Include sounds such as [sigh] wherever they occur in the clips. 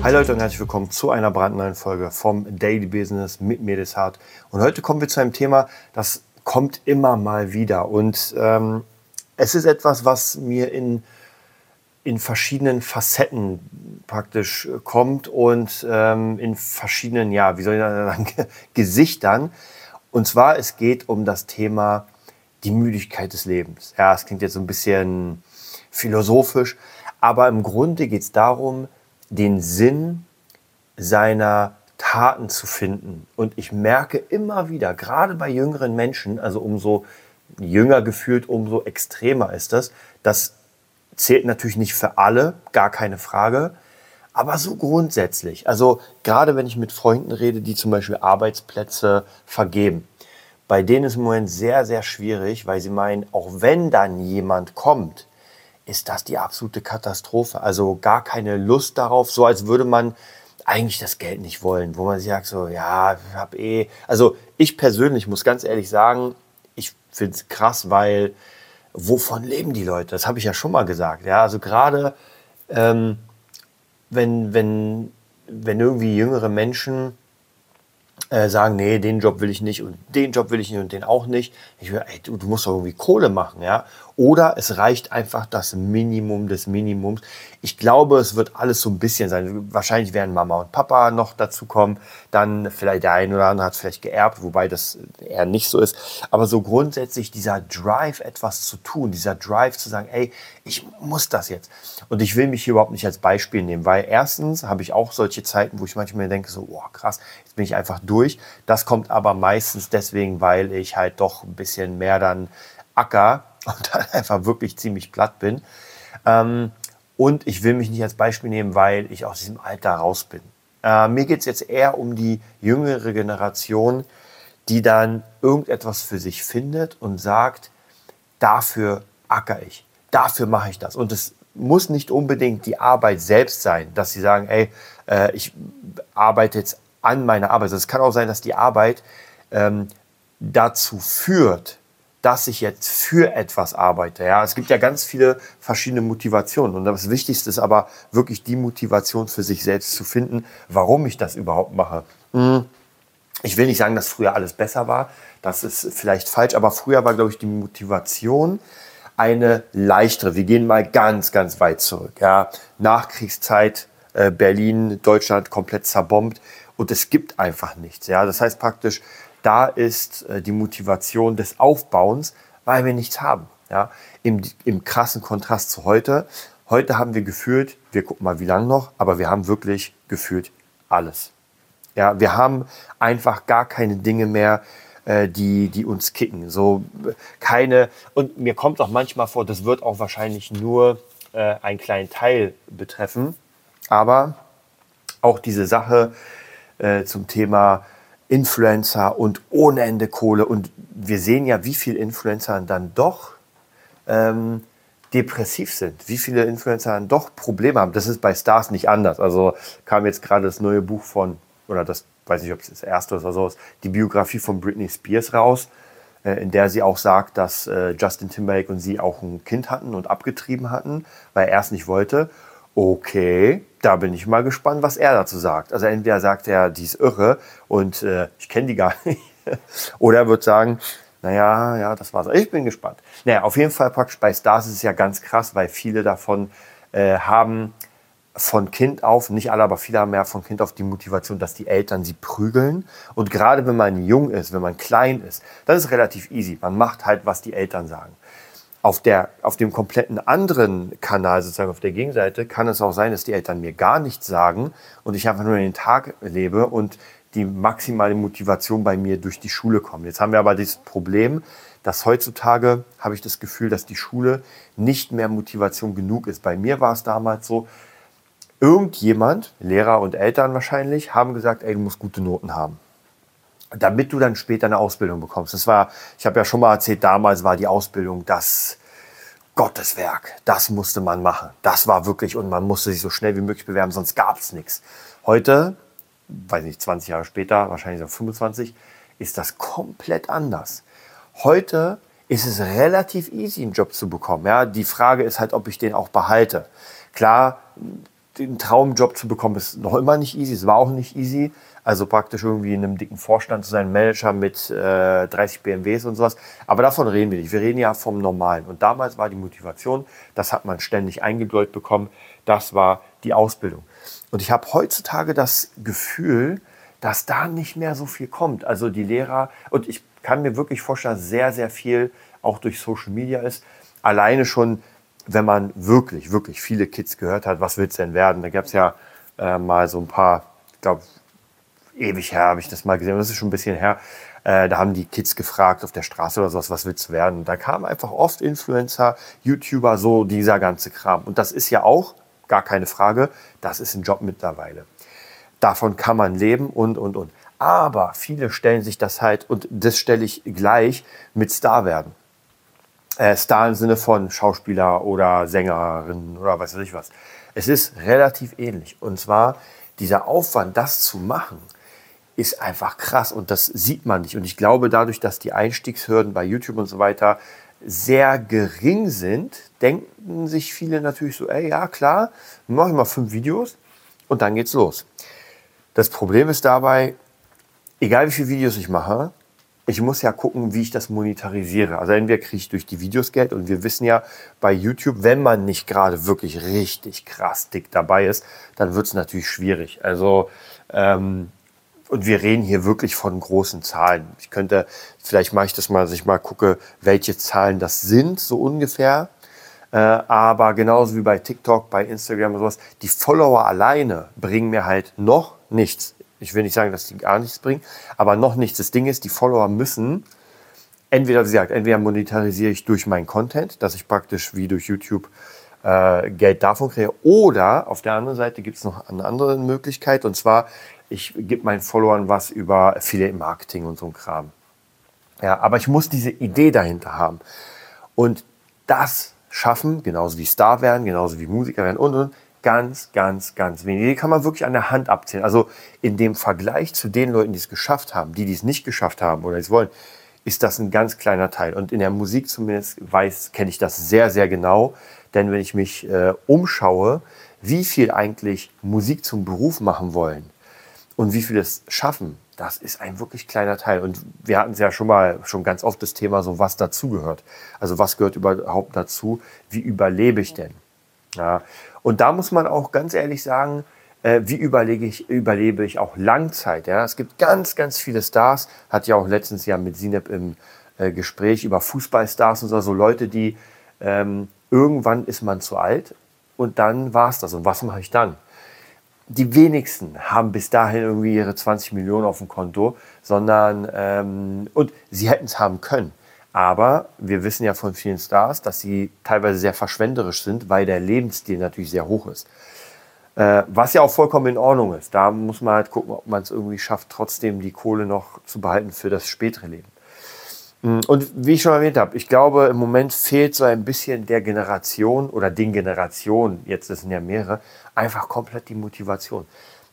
Hi Leute und herzlich willkommen zu einer brandneuen Folge vom Daily Business mit mir Hart. Und heute kommen wir zu einem Thema, das kommt immer mal wieder. Und ähm, es ist etwas, was mir in, in verschiedenen Facetten praktisch kommt und ähm, in verschiedenen, ja, wie soll ich sagen, [laughs] Gesichtern. Und zwar, es geht um das Thema die Müdigkeit des Lebens. Ja, es klingt jetzt so ein bisschen philosophisch, aber im Grunde geht es darum, den Sinn seiner Taten zu finden. Und ich merke immer wieder, gerade bei jüngeren Menschen, also umso jünger gefühlt, umso extremer ist das. Das zählt natürlich nicht für alle, gar keine Frage. Aber so grundsätzlich, also gerade wenn ich mit Freunden rede, die zum Beispiel Arbeitsplätze vergeben, bei denen ist im Moment sehr, sehr schwierig, weil sie meinen, auch wenn dann jemand kommt, ist das die absolute Katastrophe. Also gar keine Lust darauf, so als würde man eigentlich das Geld nicht wollen, wo man sagt, so, ja, ich hab eh. Also ich persönlich muss ganz ehrlich sagen, ich finde es krass, weil wovon leben die Leute? Das habe ich ja schon mal gesagt. Ja, also gerade ähm, wenn, wenn, wenn irgendwie jüngere Menschen äh, sagen, nee, den Job will ich nicht und den Job will ich nicht und den auch nicht. Ich will, ey, du, du musst doch irgendwie Kohle machen, ja. Oder es reicht einfach das Minimum des Minimums. Ich glaube, es wird alles so ein bisschen sein. Wahrscheinlich werden Mama und Papa noch dazu kommen. Dann vielleicht der eine oder andere hat es vielleicht geerbt, wobei das eher nicht so ist. Aber so grundsätzlich dieser Drive, etwas zu tun, dieser Drive zu sagen, ey, ich muss das jetzt. Und ich will mich hier überhaupt nicht als Beispiel nehmen, weil erstens habe ich auch solche Zeiten, wo ich manchmal denke, so, oh krass, jetzt bin ich einfach durch. Das kommt aber meistens deswegen, weil ich halt doch ein bisschen mehr dann acker und [laughs] dann einfach wirklich ziemlich platt bin. Ähm, und ich will mich nicht als Beispiel nehmen, weil ich aus diesem Alter raus bin. Äh, mir geht es jetzt eher um die jüngere Generation, die dann irgendetwas für sich findet und sagt, dafür acker ich, dafür mache ich das. Und es muss nicht unbedingt die Arbeit selbst sein, dass sie sagen, ey, äh, ich arbeite jetzt an meiner Arbeit. Also es kann auch sein, dass die Arbeit ähm, dazu führt, dass ich jetzt für etwas arbeite. Ja, es gibt ja ganz viele verschiedene Motivationen und das Wichtigste ist aber wirklich die Motivation für sich selbst zu finden, warum ich das überhaupt mache. Hm. Ich will nicht sagen, dass früher alles besser war. Das ist vielleicht falsch, aber früher war, glaube ich, die Motivation eine leichtere. Wir gehen mal ganz, ganz weit zurück. Ja, Nachkriegszeit, äh, Berlin, Deutschland komplett zerbombt und es gibt einfach nichts. Ja, das heißt praktisch, da ist äh, die Motivation des Aufbauens, weil wir nichts haben. Ja? Im, Im krassen Kontrast zu heute. Heute haben wir gefühlt, wir gucken mal wie lange noch, aber wir haben wirklich gefühlt alles. Ja, wir haben einfach gar keine Dinge mehr, äh, die, die uns kicken. So keine, und mir kommt auch manchmal vor, das wird auch wahrscheinlich nur äh, einen kleinen Teil betreffen, aber auch diese Sache äh, zum Thema Influencer und ohne Ende Kohle. Und wir sehen ja, wie viele Influencer dann doch ähm, depressiv sind, wie viele Influencer dann doch Probleme haben. Das ist bei Stars nicht anders. Also kam jetzt gerade das neue Buch von, oder das weiß ich, ob es das erste oder so ist, die Biografie von Britney Spears raus, äh, in der sie auch sagt, dass äh, Justin Timberlake und sie auch ein Kind hatten und abgetrieben hatten, weil er es nicht wollte. Okay, da bin ich mal gespannt, was er dazu sagt. Also entweder sagt er, die ist irre und äh, ich kenne die gar [laughs] nicht. Oder er wird sagen, naja, ja, das war's. Ich bin gespannt. Naja, auf jeden Fall praktisch bei Stars ist es ja ganz krass, weil viele davon äh, haben von Kind auf, nicht alle, aber viele haben ja von Kind auf die Motivation, dass die Eltern sie prügeln. Und gerade wenn man jung ist, wenn man klein ist, das ist relativ easy. Man macht halt, was die Eltern sagen. Auf, der, auf dem kompletten anderen Kanal, sozusagen auf der Gegenseite, kann es auch sein, dass die Eltern mir gar nichts sagen und ich einfach nur den Tag lebe und die maximale Motivation bei mir durch die Schule kommt. Jetzt haben wir aber dieses Problem, dass heutzutage habe ich das Gefühl, dass die Schule nicht mehr Motivation genug ist. Bei mir war es damals so, irgendjemand, Lehrer und Eltern wahrscheinlich, haben gesagt, ey, du musst gute Noten haben. Damit du dann später eine Ausbildung bekommst. Das war, ich habe ja schon mal erzählt, damals war die Ausbildung das Gotteswerk. Das musste man machen. Das war wirklich, und man musste sich so schnell wie möglich bewerben, sonst gab es nichts. Heute, weiß nicht, 20 Jahre später, wahrscheinlich so 25, ist das komplett anders. Heute ist es relativ easy, einen Job zu bekommen. Ja, die Frage ist halt, ob ich den auch behalte. Klar, den Traumjob zu bekommen ist noch immer nicht easy. Es war auch nicht easy. Also praktisch irgendwie in einem dicken Vorstand zu sein, Manager mit äh, 30 BMWs und sowas. Aber davon reden wir nicht. Wir reden ja vom Normalen. Und damals war die Motivation, das hat man ständig eingebläut bekommen, das war die Ausbildung. Und ich habe heutzutage das Gefühl, dass da nicht mehr so viel kommt. Also die Lehrer, und ich kann mir wirklich vorstellen, dass sehr, sehr viel auch durch Social Media ist. Alleine schon, wenn man wirklich, wirklich viele Kids gehört hat, was willst du denn werden? Da gab es ja äh, mal so ein paar, ich glaube, ewig her habe ich das mal gesehen, das ist schon ein bisschen her. Äh, da haben die Kids gefragt auf der Straße oder sowas, was willst du werden? Da kamen einfach oft Influencer, YouTuber, so dieser ganze Kram. Und das ist ja auch, gar keine Frage, das ist ein Job mittlerweile. Davon kann man leben und, und, und. Aber viele stellen sich das halt, und das stelle ich gleich mit Star werden. Äh, Star im Sinne von Schauspieler oder Sängerin oder weiß ich was. Es ist relativ ähnlich. Und zwar dieser Aufwand, das zu machen, ist einfach krass und das sieht man nicht. Und ich glaube, dadurch, dass die Einstiegshürden bei YouTube und so weiter sehr gering sind, denken sich viele natürlich so, ey, ja klar, mache ich mal fünf Videos und dann geht's los. Das Problem ist dabei, egal wie viele Videos ich mache, ich muss ja gucken, wie ich das monetarisiere. Also entweder kriege ich durch die Videos Geld und wir wissen ja bei YouTube, wenn man nicht gerade wirklich richtig krass dick dabei ist, dann wird es natürlich schwierig. Also ähm, und wir reden hier wirklich von großen Zahlen. Ich könnte, vielleicht mache ich das mal, dass ich mal gucke, welche Zahlen das sind, so ungefähr. Äh, aber genauso wie bei TikTok, bei Instagram und sowas, die Follower alleine bringen mir halt noch nichts. Ich will nicht sagen, dass die gar nichts bringen, aber noch nichts. Das Ding ist, die Follower müssen entweder, wie gesagt, entweder monetarisiere ich durch meinen Content, dass ich praktisch wie durch YouTube äh, Geld davon kriege, oder auf der anderen Seite gibt es noch eine andere Möglichkeit, und zwar, ich gebe meinen Followern was über Affiliate Marketing und so ein Kram. Ja, aber ich muss diese Idee dahinter haben. Und das schaffen, genauso wie Star werden, genauso wie Musiker werden und, und ganz, ganz, ganz wenig. Die kann man wirklich an der Hand abzählen. Also in dem Vergleich zu den Leuten, die es geschafft haben, die, die es nicht geschafft haben oder es wollen, ist das ein ganz kleiner Teil. Und in der Musik zumindest weiß, kenne ich das sehr, sehr genau. Denn wenn ich mich äh, umschaue, wie viel eigentlich Musik zum Beruf machen wollen und wie viel es schaffen, das ist ein wirklich kleiner Teil. Und wir hatten es ja schon mal, schon ganz oft das Thema, so was dazugehört. Also was gehört überhaupt dazu? Wie überlebe ich denn? Ja. Und da muss man auch ganz ehrlich sagen, äh, wie überlege ich, überlebe ich auch Langzeit. Ja? Es gibt ganz, ganz viele Stars, hat ja auch letztens ja mit Sineb im äh, Gespräch über Fußballstars und so, so Leute, die ähm, irgendwann ist man zu alt und dann war es das. Und was mache ich dann? Die wenigsten haben bis dahin irgendwie ihre 20 Millionen auf dem Konto, sondern ähm, und sie hätten es haben können. Aber wir wissen ja von vielen Stars, dass sie teilweise sehr verschwenderisch sind, weil der Lebensstil natürlich sehr hoch ist. Äh, was ja auch vollkommen in Ordnung ist. Da muss man halt gucken, ob man es irgendwie schafft, trotzdem die Kohle noch zu behalten für das spätere Leben. Mm, und wie ich schon erwähnt habe, ich glaube, im Moment fehlt so ein bisschen der Generation oder den Generationen, jetzt sind ja mehrere, einfach komplett die Motivation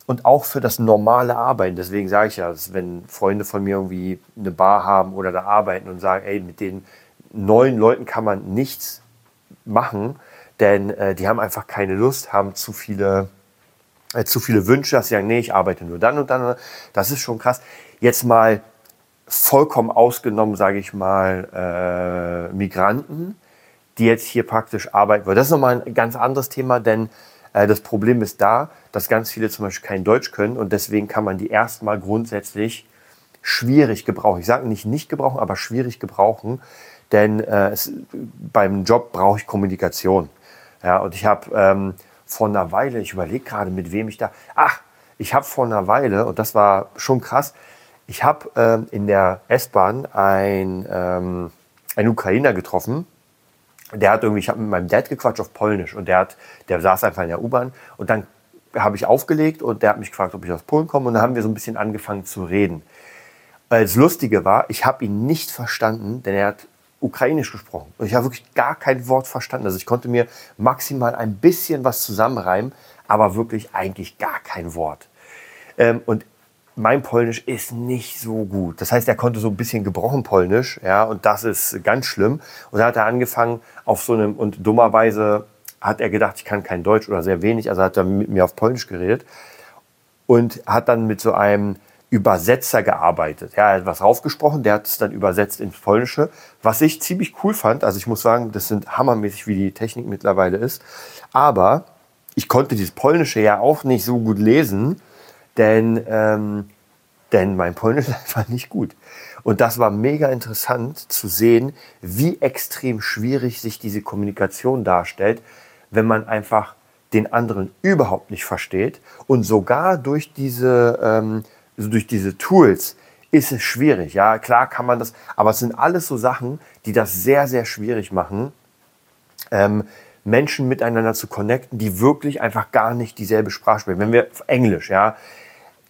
und auch für das normale Arbeiten. Deswegen sage ich ja, wenn Freunde von mir irgendwie eine Bar haben oder da arbeiten und sagen, ey, mit den neuen Leuten kann man nichts machen, denn äh, die haben einfach keine Lust, haben zu viele, äh, zu viele Wünsche, dass sie sagen, nee, ich arbeite nur dann und dann. Das ist schon krass. Jetzt mal vollkommen ausgenommen, sage ich mal, äh, Migranten, die jetzt hier praktisch arbeiten wollen. Das ist nochmal ein ganz anderes Thema, denn das Problem ist da, dass ganz viele zum Beispiel kein Deutsch können und deswegen kann man die erstmal grundsätzlich schwierig gebrauchen. Ich sage nicht nicht gebrauchen, aber schwierig gebrauchen, denn äh, es, beim Job brauche ich Kommunikation. Ja, und ich habe ähm, vor einer Weile, ich überlege gerade, mit wem ich da, ach, ich habe vor einer Weile, und das war schon krass, ich habe ähm, in der S-Bahn ein, ähm, einen Ukrainer getroffen, der hat irgendwie, ich habe mit meinem Dad gequatscht auf Polnisch und der hat, der saß einfach in der U-Bahn und dann habe ich aufgelegt und der hat mich gefragt, ob ich aus Polen komme und dann haben wir so ein bisschen angefangen zu reden. Das Lustige war, ich habe ihn nicht verstanden, denn er hat Ukrainisch gesprochen. Und ich habe wirklich gar kein Wort verstanden. Also ich konnte mir maximal ein bisschen was zusammenreimen, aber wirklich eigentlich gar kein Wort. Ähm, und mein Polnisch ist nicht so gut. Das heißt, er konnte so ein bisschen gebrochen Polnisch, ja, und das ist ganz schlimm. Und dann hat er angefangen auf so einem, und dummerweise hat er gedacht, ich kann kein Deutsch oder sehr wenig, also hat er mit mir auf Polnisch geredet und hat dann mit so einem Übersetzer gearbeitet. Ja, er hat was raufgesprochen, der hat es dann übersetzt ins Polnische, was ich ziemlich cool fand. Also ich muss sagen, das sind hammermäßig, wie die Technik mittlerweile ist. Aber ich konnte dieses Polnische ja auch nicht so gut lesen denn, ähm, denn mein Polnisch [laughs] ist einfach nicht gut. Und das war mega interessant zu sehen, wie extrem schwierig sich diese Kommunikation darstellt, wenn man einfach den anderen überhaupt nicht versteht. Und sogar durch diese, ähm, also durch diese Tools ist es schwierig. Ja, klar kann man das, aber es sind alles so Sachen, die das sehr, sehr schwierig machen, ähm, Menschen miteinander zu connecten, die wirklich einfach gar nicht dieselbe Sprache sprechen. Wenn wir Englisch, ja,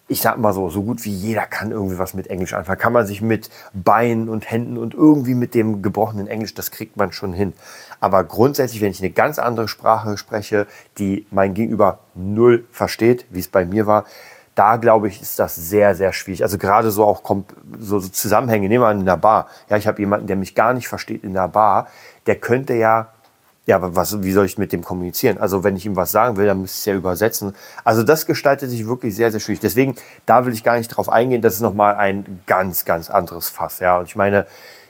ich sag mal so, so gut wie jeder kann irgendwie was mit Englisch anfangen. Kann man sich mit Beinen und Händen und irgendwie mit dem gebrochenen Englisch, das kriegt man schon hin. Aber grundsätzlich, wenn ich eine ganz andere Sprache spreche, die mein Gegenüber null versteht, wie es bei mir war, da glaube ich, ist das sehr, sehr schwierig. Also gerade so auch so, Zusammenhänge. Nehmen wir an in der Bar. Ja, ich habe jemanden, der mich gar nicht versteht in der Bar. Der könnte ja ja, aber was, wie soll ich mit dem kommunizieren? Also wenn ich ihm was sagen will, dann müsste ich es ja übersetzen. Also das gestaltet sich wirklich sehr, sehr schwierig. Deswegen, da will ich gar nicht drauf eingehen. Das ist nochmal ein ganz, ganz anderes Fass. Ja, und ich meine,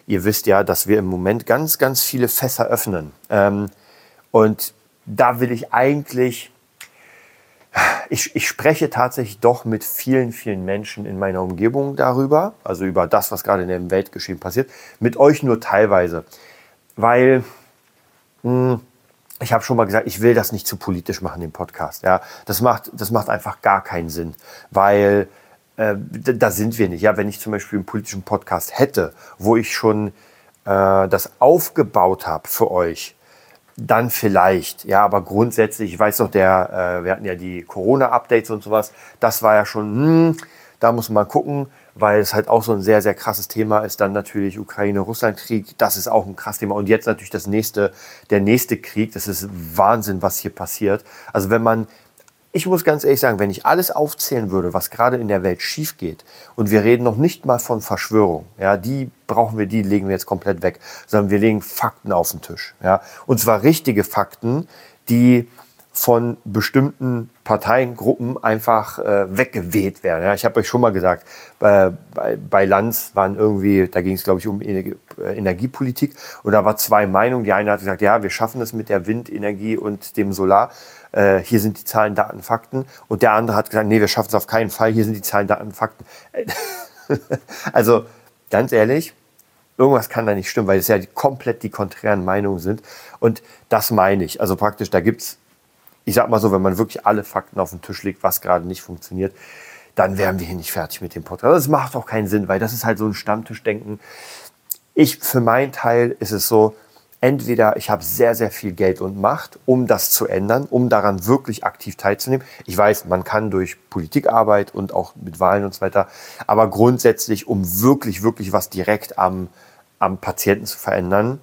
ihr wisst ja, dass wir im Moment ganz, ganz viele Fässer öffnen. Ähm, und da will ich eigentlich, ich, ich spreche tatsächlich doch mit vielen, vielen Menschen in meiner Umgebung darüber, also über das, was gerade in der Weltgeschehen passiert, mit euch nur teilweise. Weil hm, ich habe schon mal gesagt, ich will das nicht zu politisch machen, den Podcast. Ja, das macht, das macht einfach gar keinen Sinn, weil äh, da sind wir nicht. Ja, wenn ich zum Beispiel einen politischen Podcast hätte, wo ich schon äh, das aufgebaut habe für euch, dann vielleicht. Ja, aber grundsätzlich, ich weiß noch, der, äh, wir hatten ja die Corona-Updates und sowas, das war ja schon, hm, da muss man gucken weil es halt auch so ein sehr, sehr krasses Thema ist. Dann natürlich Ukraine-Russland-Krieg, das ist auch ein krasses Thema. Und jetzt natürlich das nächste, der nächste Krieg, das ist Wahnsinn, was hier passiert. Also wenn man, ich muss ganz ehrlich sagen, wenn ich alles aufzählen würde, was gerade in der Welt schief geht, und wir reden noch nicht mal von Verschwörung, ja, die brauchen wir, die legen wir jetzt komplett weg, sondern wir legen Fakten auf den Tisch, ja. Und zwar richtige Fakten, die von bestimmten Parteiengruppen einfach äh, weggeweht werden. Ja, ich habe euch schon mal gesagt, bei, bei, bei Lanz waren irgendwie, da ging es glaube ich um Energie, äh, Energiepolitik und da war zwei Meinungen. Die eine hat gesagt, ja, wir schaffen es mit der Windenergie und dem Solar. Äh, hier sind die Zahlen, Daten, Fakten. Und der andere hat gesagt, nee, wir schaffen es auf keinen Fall. Hier sind die Zahlen, Daten, Fakten. [laughs] also ganz ehrlich, irgendwas kann da nicht stimmen, weil es ja komplett die konträren Meinungen sind. Und das meine ich. Also praktisch, da gibt es ich sag mal so, wenn man wirklich alle Fakten auf den Tisch legt, was gerade nicht funktioniert, dann wären wir hier nicht fertig mit dem Podcast. Das macht auch keinen Sinn, weil das ist halt so ein Stammtischdenken. Ich, für meinen Teil ist es so, entweder ich habe sehr, sehr viel Geld und Macht, um das zu ändern, um daran wirklich aktiv teilzunehmen. Ich weiß, man kann durch Politikarbeit und auch mit Wahlen und so weiter, aber grundsätzlich, um wirklich, wirklich was direkt am, am Patienten zu verändern.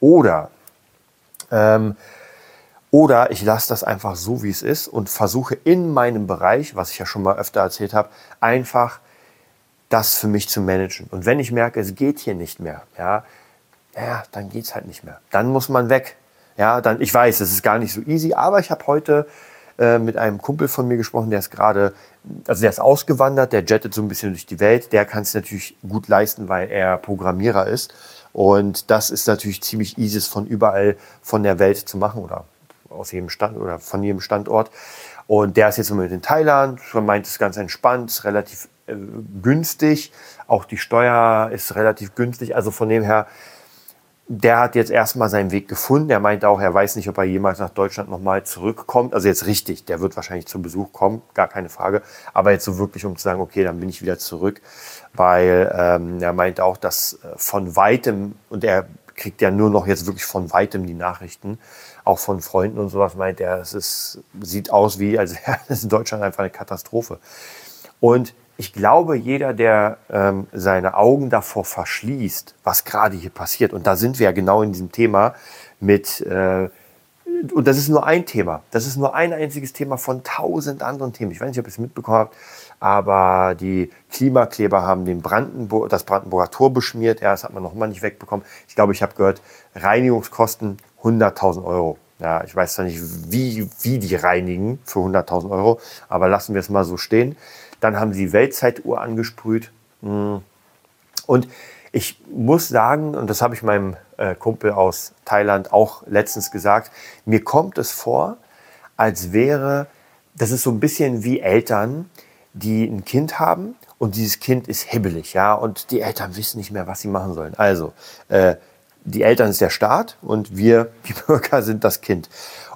Oder ähm, oder ich lasse das einfach so, wie es ist und versuche in meinem Bereich, was ich ja schon mal öfter erzählt habe, einfach das für mich zu managen. Und wenn ich merke, es geht hier nicht mehr, ja, ja dann geht es halt nicht mehr. Dann muss man weg. Ja, dann, ich weiß, es ist gar nicht so easy, aber ich habe heute äh, mit einem Kumpel von mir gesprochen, der ist gerade, also der ist ausgewandert, der jettet so ein bisschen durch die Welt. Der kann es natürlich gut leisten, weil er Programmierer ist. Und das ist natürlich ziemlich easy, von überall von der Welt zu machen oder aus jedem Stand oder von jedem Standort. Und der ist jetzt mit in Thailand, man meint es ganz entspannt, relativ äh, günstig. Auch die Steuer ist relativ günstig. Also von dem her, der hat jetzt erstmal seinen Weg gefunden. Er meint auch, er weiß nicht, ob er jemals nach Deutschland nochmal zurückkommt. Also jetzt richtig, der wird wahrscheinlich zum Besuch kommen, gar keine Frage. Aber jetzt so wirklich, um zu sagen, okay, dann bin ich wieder zurück. Weil ähm, er meint auch, dass äh, von weitem, und er kriegt ja nur noch jetzt wirklich von weitem die Nachrichten, auch von Freunden und sowas meint er, es ist, sieht aus wie, als wäre es in Deutschland einfach eine Katastrophe. Und ich glaube, jeder, der ähm, seine Augen davor verschließt, was gerade hier passiert, und da sind wir ja genau in diesem Thema mit, äh, und das ist nur ein Thema, das ist nur ein einziges Thema von tausend anderen Themen. Ich weiß nicht, ob ihr es mitbekommen habt, aber die Klimakleber haben den Brandenburg, das Brandenburger Tor beschmiert. Ja, das hat man noch mal nicht wegbekommen. Ich glaube, ich habe gehört, Reinigungskosten 100.000 Euro. Ja, ich weiß zwar nicht, wie, wie die reinigen für 100.000 Euro, aber lassen wir es mal so stehen. Dann haben sie Weltzeituhr angesprüht. Hm. Und ich muss sagen, und das habe ich meinem äh, Kumpel aus Thailand auch letztens gesagt, mir kommt es vor, als wäre, das ist so ein bisschen wie Eltern, die ein Kind haben und dieses Kind ist hibbelig, ja, und die Eltern wissen nicht mehr, was sie machen sollen. Also, äh, die Eltern ist der Staat und wir, [laughs] die Bürger, sind das Kind.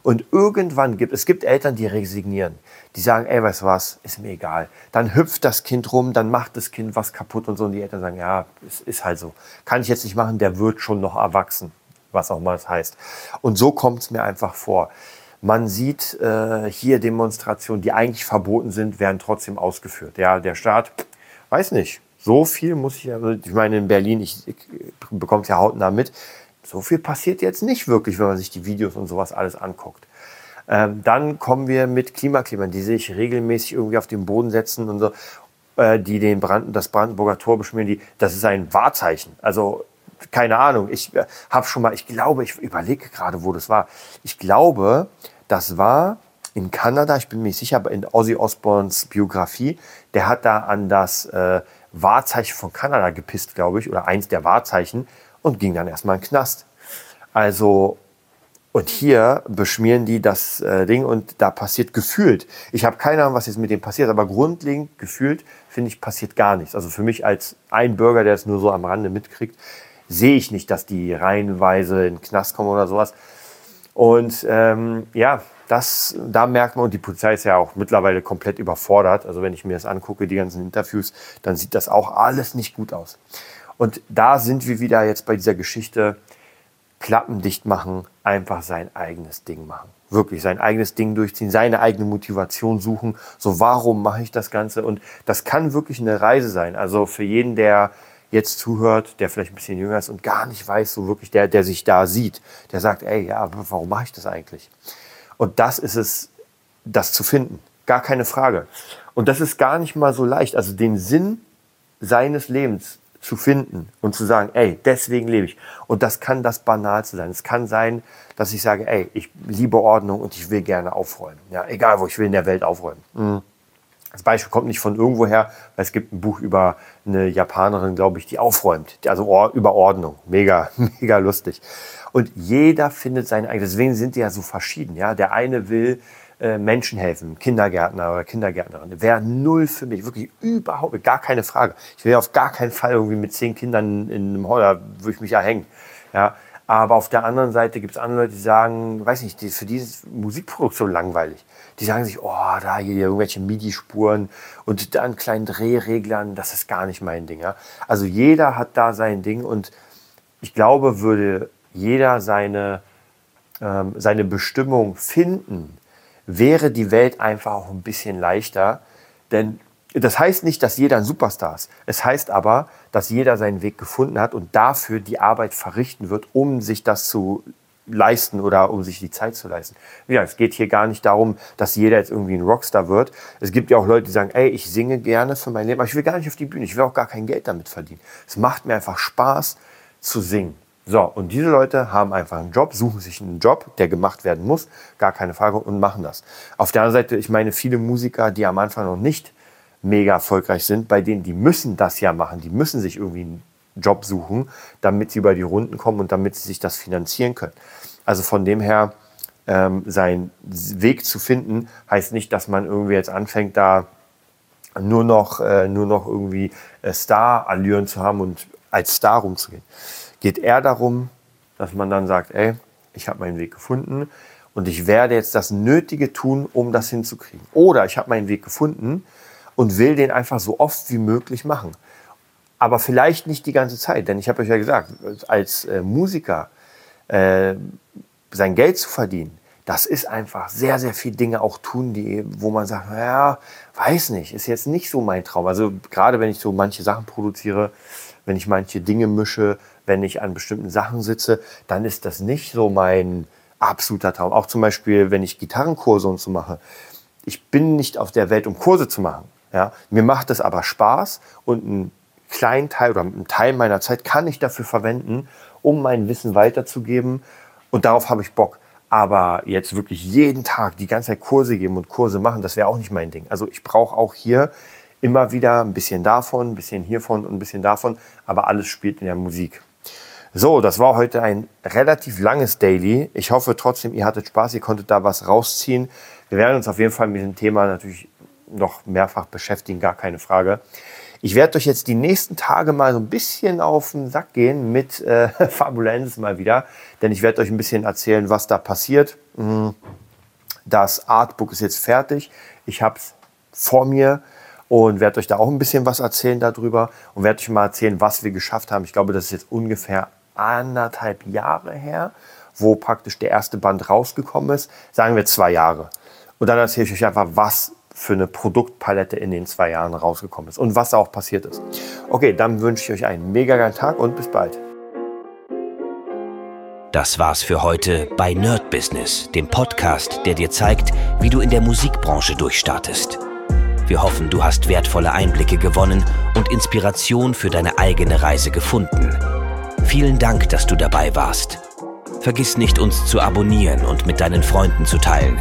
Und irgendwann gibt es gibt Eltern, die resignieren. Die sagen, ey, weißt du was, ist mir egal. Dann hüpft das Kind rum, dann macht das Kind was kaputt und so. Und die Eltern sagen, ja, es ist halt so. Kann ich jetzt nicht machen, der wird schon noch erwachsen. Was auch mal das heißt. Und so kommt es mir einfach vor. Man sieht äh, hier Demonstrationen, die eigentlich verboten sind, werden trotzdem ausgeführt. Ja, der Staat, weiß nicht, so viel muss ich, also ich meine in Berlin, ich, ich bekomme es ja hautnah mit, so viel passiert jetzt nicht wirklich, wenn man sich die Videos und sowas alles anguckt. Ähm, dann kommen wir mit Klimaklebern, die sich regelmäßig irgendwie auf den Boden setzen und so, äh, die den Brand, das Brandenburger Tor beschmieren. Die, das ist ein Wahrzeichen. Also keine Ahnung. Ich äh, habe schon mal, ich glaube, ich überlege gerade, wo das war. Ich glaube, das war in Kanada, ich bin mir nicht sicher, aber in Ozzy Osbournes Biografie, der hat da an das äh, Wahrzeichen von Kanada gepisst, glaube ich, oder eins der Wahrzeichen und ging dann erstmal in den Knast. Also, und hier beschmieren die das äh, Ding und da passiert gefühlt. Ich habe keine Ahnung, was jetzt mit dem passiert, aber grundlegend gefühlt, finde ich, passiert gar nichts. Also für mich als ein Bürger, der es nur so am Rande mitkriegt, sehe ich nicht, dass die reihenweise in den Knast kommen oder sowas. Und ähm, ja, das, da merkt man, und die Polizei ist ja auch mittlerweile komplett überfordert. Also wenn ich mir das angucke, die ganzen Interviews, dann sieht das auch alles nicht gut aus. Und da sind wir wieder jetzt bei dieser Geschichte, Klappen dicht machen, einfach sein eigenes Ding machen. Wirklich sein eigenes Ding durchziehen, seine eigene Motivation suchen. So, warum mache ich das Ganze? Und das kann wirklich eine Reise sein. Also für jeden, der jetzt zuhört, der vielleicht ein bisschen jünger ist und gar nicht weiß, so wirklich der, der sich da sieht, der sagt, ey, ja, warum mache ich das eigentlich? Und das ist es, das zu finden. Gar keine Frage. Und das ist gar nicht mal so leicht. Also den Sinn seines Lebens zu finden und zu sagen, ey, deswegen lebe ich. Und das kann das Banalste sein. Es kann sein, dass ich sage, ey, ich liebe Ordnung und ich will gerne aufräumen. Ja, egal wo, ich will in der Welt aufräumen. Mhm. Das Beispiel kommt nicht von irgendwoher, weil es gibt ein Buch über eine Japanerin, glaube ich, die aufräumt. Also über Ordnung. Mega, [laughs] mega lustig. Und jeder findet sein eigenes. Deswegen sind die ja so verschieden. Ja? Der eine will äh, Menschen helfen, Kindergärtner oder Kindergärtnerin. Wäre null für mich, wirklich überhaupt, gar keine Frage. Ich will auf gar keinen Fall irgendwie mit zehn Kindern in einem Holler, würde ich mich ja hängen. Ja? Aber auf der anderen Seite gibt es andere Leute, die sagen, weiß nicht, für die ist Musikproduktion langweilig. Die sagen sich, oh, da hier irgendwelche MIDI-Spuren und dann kleinen Drehreglern, das ist gar nicht mein Ding. Ja? Also jeder hat da sein Ding und ich glaube, würde jeder seine, ähm, seine Bestimmung finden, wäre die Welt einfach auch ein bisschen leichter. Denn das heißt nicht, dass jeder ein Superstar ist. Es heißt aber, dass jeder seinen Weg gefunden hat und dafür die Arbeit verrichten wird, um sich das zu leisten oder um sich die Zeit zu leisten. Ja, es geht hier gar nicht darum, dass jeder jetzt irgendwie ein Rockstar wird. Es gibt ja auch Leute, die sagen, ey, ich singe gerne für mein Leben, aber ich will gar nicht auf die Bühne, ich will auch gar kein Geld damit verdienen. Es macht mir einfach Spaß zu singen. So, und diese Leute haben einfach einen Job, suchen sich einen Job, der gemacht werden muss, gar keine Frage, und machen das. Auf der anderen Seite, ich meine, viele Musiker, die am Anfang noch nicht mega erfolgreich sind, bei denen, die müssen das ja machen, die müssen sich irgendwie einen Job suchen, damit sie über die Runden kommen und damit sie sich das finanzieren können. Also von dem her, ähm, seinen Weg zu finden, heißt nicht, dass man irgendwie jetzt anfängt, da nur noch, äh, nur noch irgendwie äh, Star-Allüren zu haben und als Star rumzugehen geht eher darum, dass man dann sagt, ey, ich habe meinen Weg gefunden und ich werde jetzt das Nötige tun, um das hinzukriegen. Oder ich habe meinen Weg gefunden und will den einfach so oft wie möglich machen. Aber vielleicht nicht die ganze Zeit, denn ich habe euch ja gesagt, als äh, Musiker äh, sein Geld zu verdienen, das ist einfach sehr, sehr viele Dinge auch tun, die, wo man sagt, naja, weiß nicht, ist jetzt nicht so mein Traum. Also gerade wenn ich so manche Sachen produziere, wenn ich manche Dinge mische, wenn ich an bestimmten Sachen sitze, dann ist das nicht so mein absoluter Traum. Auch zum Beispiel, wenn ich Gitarrenkurse und so mache. Ich bin nicht auf der Welt, um Kurse zu machen. Ja? Mir macht es aber Spaß und einen kleinen Teil oder einen Teil meiner Zeit kann ich dafür verwenden, um mein Wissen weiterzugeben. Und darauf habe ich Bock. Aber jetzt wirklich jeden Tag die ganze Zeit Kurse geben und Kurse machen, das wäre auch nicht mein Ding. Also ich brauche auch hier immer wieder ein bisschen davon, ein bisschen hiervon und ein bisschen davon. Aber alles spielt in der Musik. So, das war heute ein relativ langes Daily. Ich hoffe trotzdem, ihr hattet Spaß, ihr konntet da was rausziehen. Wir werden uns auf jeden Fall mit dem Thema natürlich noch mehrfach beschäftigen, gar keine Frage. Ich werde euch jetzt die nächsten Tage mal so ein bisschen auf den Sack gehen mit äh, [laughs] Fabulenz mal wieder, denn ich werde euch ein bisschen erzählen, was da passiert. Mhm. Das Artbook ist jetzt fertig. Ich habe es vor mir und werde euch da auch ein bisschen was erzählen darüber und werde euch mal erzählen, was wir geschafft haben. Ich glaube, das ist jetzt ungefähr anderthalb Jahre her, wo praktisch der erste Band rausgekommen ist. Sagen wir zwei Jahre. Und dann erzähle ich euch einfach, was für eine Produktpalette in den zwei Jahren rausgekommen ist und was auch passiert ist. Okay, dann wünsche ich euch einen mega geilen Tag und bis bald. Das war's für heute bei Nerd Business, dem Podcast, der dir zeigt, wie du in der Musikbranche durchstartest. Wir hoffen, du hast wertvolle Einblicke gewonnen und Inspiration für deine eigene Reise gefunden. Vielen Dank, dass du dabei warst. Vergiss nicht, uns zu abonnieren und mit deinen Freunden zu teilen.